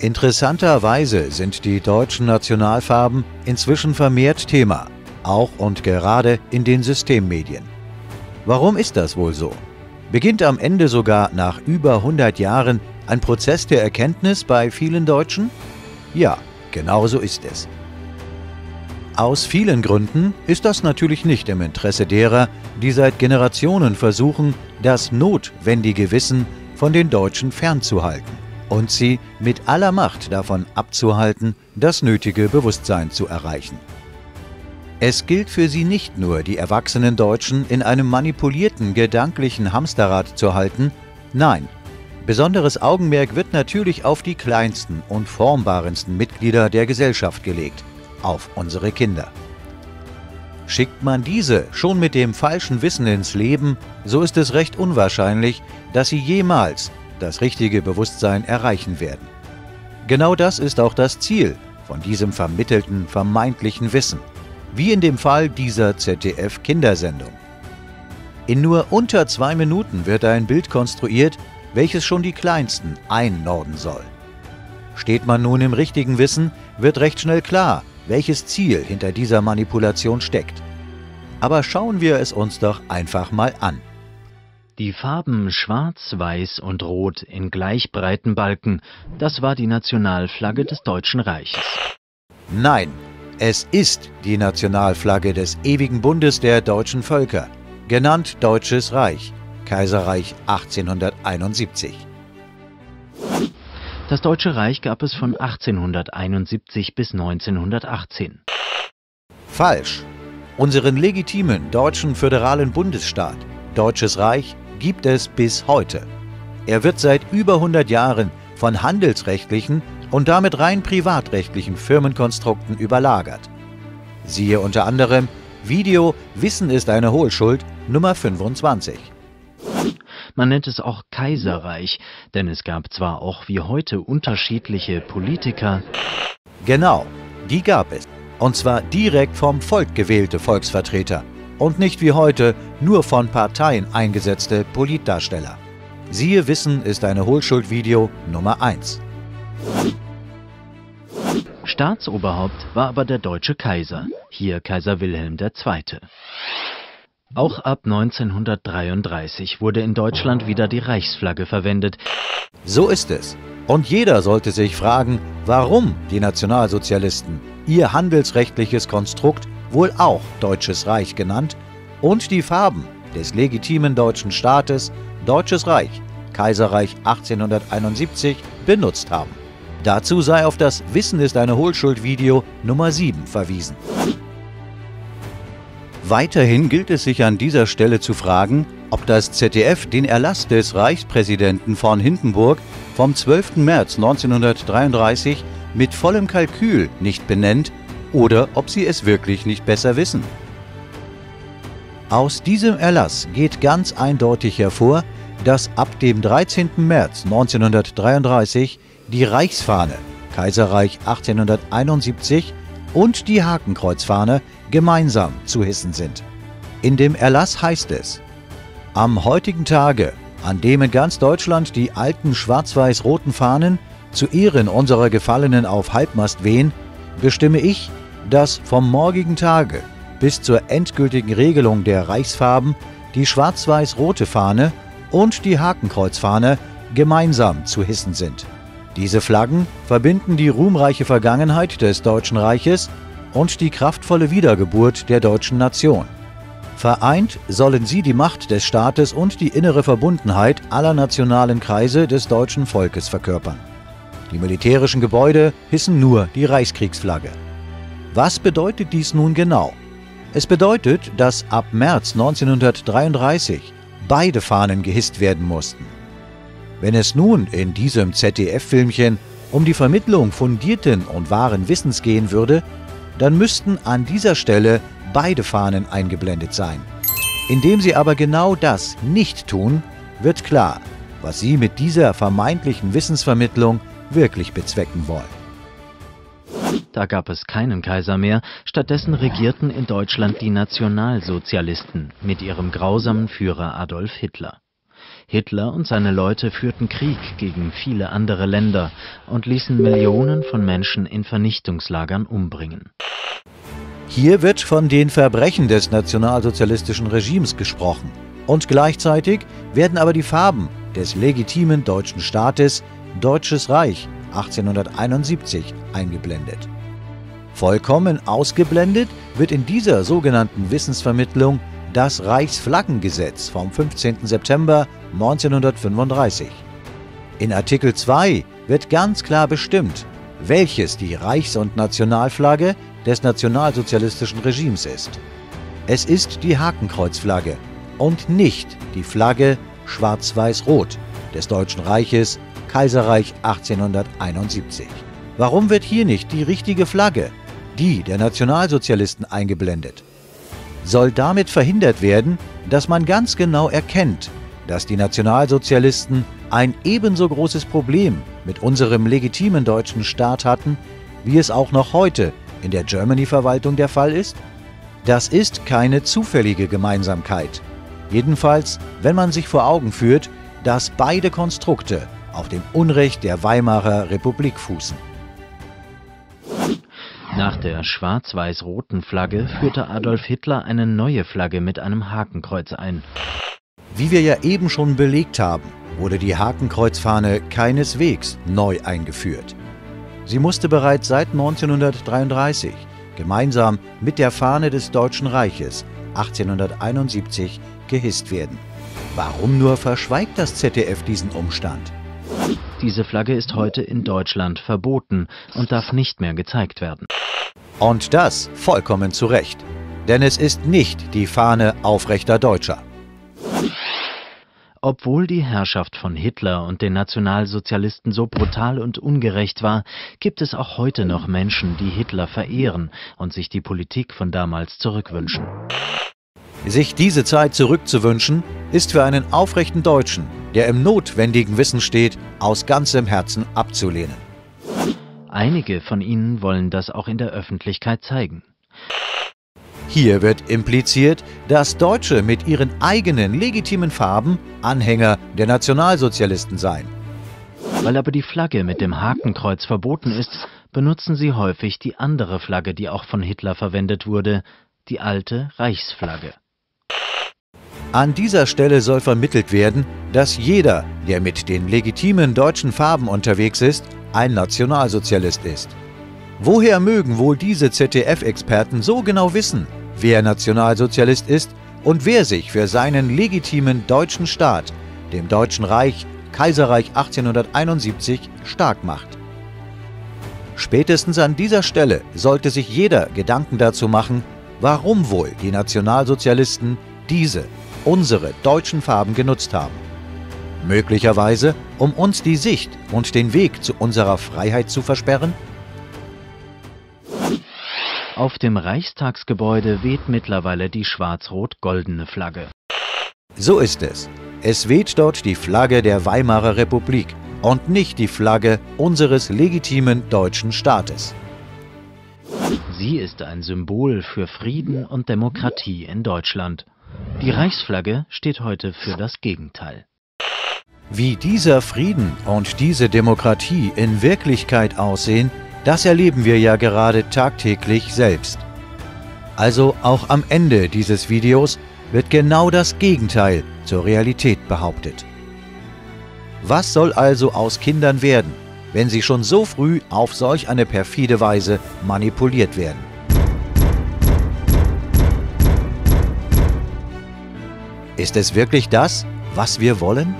Interessanterweise sind die deutschen Nationalfarben inzwischen vermehrt Thema, auch und gerade in den Systemmedien. Warum ist das wohl so? Beginnt am Ende sogar nach über 100 Jahren ein Prozess der Erkenntnis bei vielen Deutschen? Ja, genau so ist es. Aus vielen Gründen ist das natürlich nicht im Interesse derer, die seit Generationen versuchen, das notwendige Wissen von den Deutschen fernzuhalten und sie mit aller Macht davon abzuhalten, das nötige Bewusstsein zu erreichen. Es gilt für sie nicht nur, die erwachsenen Deutschen in einem manipulierten gedanklichen Hamsterrad zu halten, nein, besonderes Augenmerk wird natürlich auf die kleinsten und formbarensten Mitglieder der Gesellschaft gelegt, auf unsere Kinder. Schickt man diese schon mit dem falschen Wissen ins Leben, so ist es recht unwahrscheinlich, dass sie jemals das richtige Bewusstsein erreichen werden. Genau das ist auch das Ziel von diesem vermittelten vermeintlichen Wissen, wie in dem Fall dieser ZDF-Kindersendung. In nur unter zwei Minuten wird ein Bild konstruiert, welches schon die Kleinsten einnorden soll. Steht man nun im richtigen Wissen, wird recht schnell klar, welches Ziel hinter dieser Manipulation steckt. Aber schauen wir es uns doch einfach mal an. Die Farben Schwarz, Weiß und Rot in gleich breiten Balken, das war die Nationalflagge des Deutschen Reiches. Nein, es ist die Nationalflagge des ewigen Bundes der deutschen Völker, genannt Deutsches Reich, Kaiserreich 1871. Das Deutsche Reich gab es von 1871 bis 1918. Falsch. Unseren legitimen deutschen föderalen Bundesstaat, Deutsches Reich, gibt es bis heute. Er wird seit über 100 Jahren von handelsrechtlichen und damit rein privatrechtlichen Firmenkonstrukten überlagert. Siehe unter anderem Video Wissen ist eine Hohlschuld Nummer 25. Man nennt es auch Kaiserreich, denn es gab zwar auch wie heute unterschiedliche Politiker. Genau, die gab es. Und zwar direkt vom Volk gewählte Volksvertreter und nicht wie heute nur von Parteien eingesetzte Politdarsteller. Siehe Wissen ist eine Hohlschuld-Video Nummer 1. Staatsoberhaupt war aber der deutsche Kaiser, hier Kaiser Wilhelm II. Auch ab 1933 wurde in Deutschland wieder die Reichsflagge verwendet. So ist es. Und jeder sollte sich fragen, warum die Nationalsozialisten ihr handelsrechtliches Konstrukt wohl auch Deutsches Reich genannt, und die Farben des legitimen deutschen Staates Deutsches Reich, Kaiserreich 1871 benutzt haben. Dazu sei auf das Wissen ist eine Hohlschuld Video Nummer 7 verwiesen. Weiterhin gilt es sich an dieser Stelle zu fragen, ob das ZDF den Erlass des Reichspräsidenten von Hindenburg vom 12. März 1933 mit vollem Kalkül nicht benennt oder ob sie es wirklich nicht besser wissen. Aus diesem Erlass geht ganz eindeutig hervor, dass ab dem 13. März 1933 die Reichsfahne Kaiserreich 1871 und die Hakenkreuzfahne gemeinsam zu hissen sind. In dem Erlass heißt es, am heutigen Tage, an dem in ganz Deutschland die alten schwarz-weiß-roten Fahnen zu Ehren unserer Gefallenen auf Halbmast wehen, bestimme ich, dass vom morgigen Tage bis zur endgültigen Regelung der Reichsfarben die schwarz-weiß-rote Fahne und die Hakenkreuzfahne gemeinsam zu hissen sind. Diese Flaggen verbinden die ruhmreiche Vergangenheit des Deutschen Reiches und die kraftvolle Wiedergeburt der deutschen Nation. Vereint sollen sie die Macht des Staates und die innere Verbundenheit aller nationalen Kreise des deutschen Volkes verkörpern. Die militärischen Gebäude hissen nur die Reichskriegsflagge. Was bedeutet dies nun genau? Es bedeutet, dass ab März 1933 beide Fahnen gehisst werden mussten. Wenn es nun in diesem ZDF-Filmchen um die Vermittlung fundierten und wahren Wissens gehen würde, dann müssten an dieser Stelle beide Fahnen eingeblendet sein. Indem sie aber genau das nicht tun, wird klar, was sie mit dieser vermeintlichen Wissensvermittlung wirklich bezwecken wollen. Da gab es keinen Kaiser mehr, stattdessen regierten in Deutschland die Nationalsozialisten mit ihrem grausamen Führer Adolf Hitler. Hitler und seine Leute führten Krieg gegen viele andere Länder und ließen Millionen von Menschen in Vernichtungslagern umbringen. Hier wird von den Verbrechen des nationalsozialistischen Regimes gesprochen. Und gleichzeitig werden aber die Farben des legitimen deutschen Staates Deutsches Reich 1871 eingeblendet. Vollkommen ausgeblendet wird in dieser sogenannten Wissensvermittlung das Reichsflaggengesetz vom 15. September 1935. In Artikel 2 wird ganz klar bestimmt, welches die Reichs- und Nationalflagge des nationalsozialistischen Regimes ist. Es ist die Hakenkreuzflagge und nicht die Flagge Schwarz-Weiß-Rot des Deutschen Reiches Kaiserreich 1871. Warum wird hier nicht die richtige Flagge, die der Nationalsozialisten, eingeblendet? Soll damit verhindert werden, dass man ganz genau erkennt, dass die Nationalsozialisten ein ebenso großes Problem mit unserem legitimen deutschen Staat hatten, wie es auch noch heute in der Germany-Verwaltung der Fall ist? Das ist keine zufällige Gemeinsamkeit. Jedenfalls, wenn man sich vor Augen führt, dass beide Konstrukte auf dem Unrecht der Weimarer Republik fußen. Nach der schwarz-weiß-roten Flagge führte Adolf Hitler eine neue Flagge mit einem Hakenkreuz ein. Wie wir ja eben schon belegt haben, wurde die Hakenkreuzfahne keineswegs neu eingeführt. Sie musste bereits seit 1933 gemeinsam mit der Fahne des Deutschen Reiches 1871 gehisst werden. Warum nur verschweigt das ZDF diesen Umstand? Diese Flagge ist heute in Deutschland verboten und darf nicht mehr gezeigt werden. Und das vollkommen zu Recht. Denn es ist nicht die Fahne aufrechter Deutscher. Obwohl die Herrschaft von Hitler und den Nationalsozialisten so brutal und ungerecht war, gibt es auch heute noch Menschen, die Hitler verehren und sich die Politik von damals zurückwünschen. Sich diese Zeit zurückzuwünschen, ist für einen aufrechten Deutschen, der im notwendigen Wissen steht, aus ganzem Herzen abzulehnen. Einige von ihnen wollen das auch in der Öffentlichkeit zeigen. Hier wird impliziert, dass Deutsche mit ihren eigenen legitimen Farben Anhänger der Nationalsozialisten seien. Weil aber die Flagge mit dem Hakenkreuz verboten ist, benutzen sie häufig die andere Flagge, die auch von Hitler verwendet wurde, die alte Reichsflagge. An dieser Stelle soll vermittelt werden, dass jeder, der mit den legitimen deutschen Farben unterwegs ist, ein Nationalsozialist ist. Woher mögen wohl diese ZDF-Experten so genau wissen, wer Nationalsozialist ist und wer sich für seinen legitimen deutschen Staat, dem Deutschen Reich, Kaiserreich 1871, stark macht? Spätestens an dieser Stelle sollte sich jeder Gedanken dazu machen, warum wohl die Nationalsozialisten diese unsere deutschen Farben genutzt haben. Möglicherweise, um uns die Sicht und den Weg zu unserer Freiheit zu versperren? Auf dem Reichstagsgebäude weht mittlerweile die schwarz-rot-goldene Flagge. So ist es. Es weht dort die Flagge der Weimarer Republik und nicht die Flagge unseres legitimen deutschen Staates. Sie ist ein Symbol für Frieden und Demokratie in Deutschland. Die Reichsflagge steht heute für das Gegenteil. Wie dieser Frieden und diese Demokratie in Wirklichkeit aussehen, das erleben wir ja gerade tagtäglich selbst. Also auch am Ende dieses Videos wird genau das Gegenteil zur Realität behauptet. Was soll also aus Kindern werden, wenn sie schon so früh auf solch eine perfide Weise manipuliert werden? Ist es wirklich das, was wir wollen?